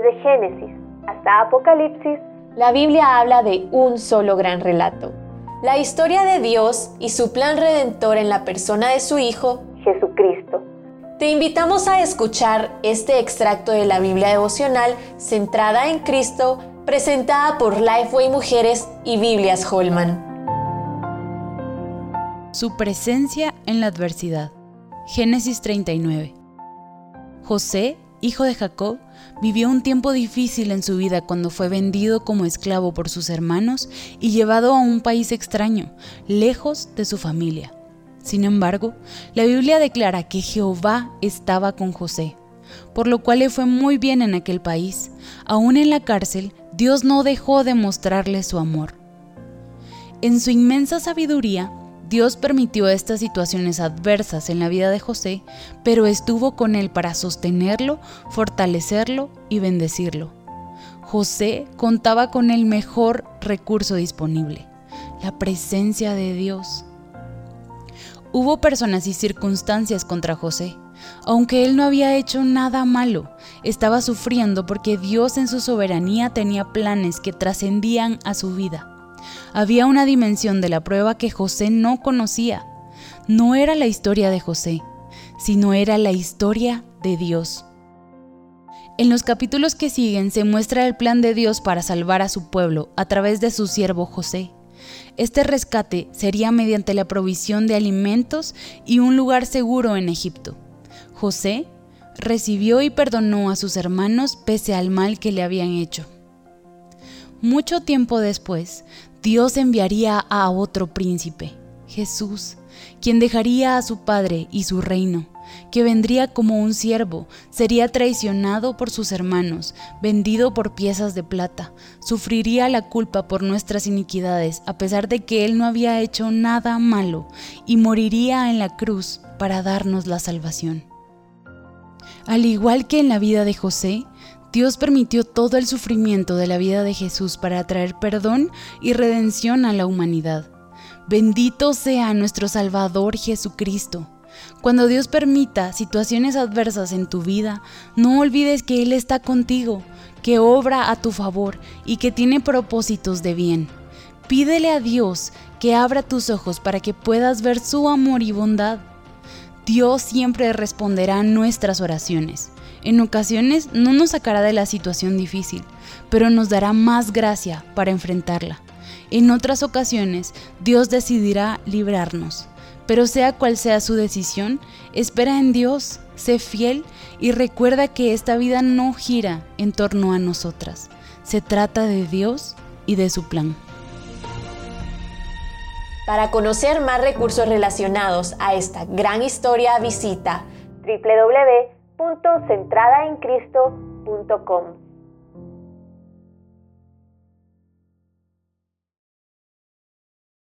Desde Génesis hasta Apocalipsis, la Biblia habla de un solo gran relato. La historia de Dios y su plan redentor en la persona de su Hijo, Jesucristo. Te invitamos a escuchar este extracto de la Biblia devocional centrada en Cristo, presentada por Lifeway Mujeres y Biblias Holman. Su presencia en la adversidad. Génesis 39. José, hijo de Jacob, vivió un tiempo difícil en su vida cuando fue vendido como esclavo por sus hermanos y llevado a un país extraño, lejos de su familia. Sin embargo, la Biblia declara que Jehová estaba con José, por lo cual le fue muy bien en aquel país. Aún en la cárcel, Dios no dejó de mostrarle su amor. En su inmensa sabiduría, Dios permitió estas situaciones adversas en la vida de José, pero estuvo con él para sostenerlo, fortalecerlo y bendecirlo. José contaba con el mejor recurso disponible, la presencia de Dios. Hubo personas y circunstancias contra José. Aunque él no había hecho nada malo, estaba sufriendo porque Dios en su soberanía tenía planes que trascendían a su vida. Había una dimensión de la prueba que José no conocía. No era la historia de José, sino era la historia de Dios. En los capítulos que siguen se muestra el plan de Dios para salvar a su pueblo a través de su siervo José. Este rescate sería mediante la provisión de alimentos y un lugar seguro en Egipto. José recibió y perdonó a sus hermanos pese al mal que le habían hecho. Mucho tiempo después, Dios enviaría a otro príncipe, Jesús, quien dejaría a su padre y su reino que vendría como un siervo, sería traicionado por sus hermanos, vendido por piezas de plata, sufriría la culpa por nuestras iniquidades, a pesar de que él no había hecho nada malo, y moriría en la cruz para darnos la salvación. Al igual que en la vida de José, Dios permitió todo el sufrimiento de la vida de Jesús para traer perdón y redención a la humanidad. Bendito sea nuestro Salvador Jesucristo cuando Dios permita situaciones adversas en tu vida, no olvides que Él está contigo, que obra a tu favor y que tiene propósitos de bien. Pídele a Dios que abra tus ojos para que puedas ver su amor y bondad. Dios siempre responderá nuestras oraciones. En ocasiones no nos sacará de la situación difícil, pero nos dará más gracia para enfrentarla. En otras ocasiones, Dios decidirá librarnos. Pero sea cual sea su decisión, espera en Dios, sé fiel y recuerda que esta vida no gira en torno a nosotras. Se trata de Dios y de su plan. Para conocer más recursos relacionados a esta gran historia, visita www.centradaencristo.com.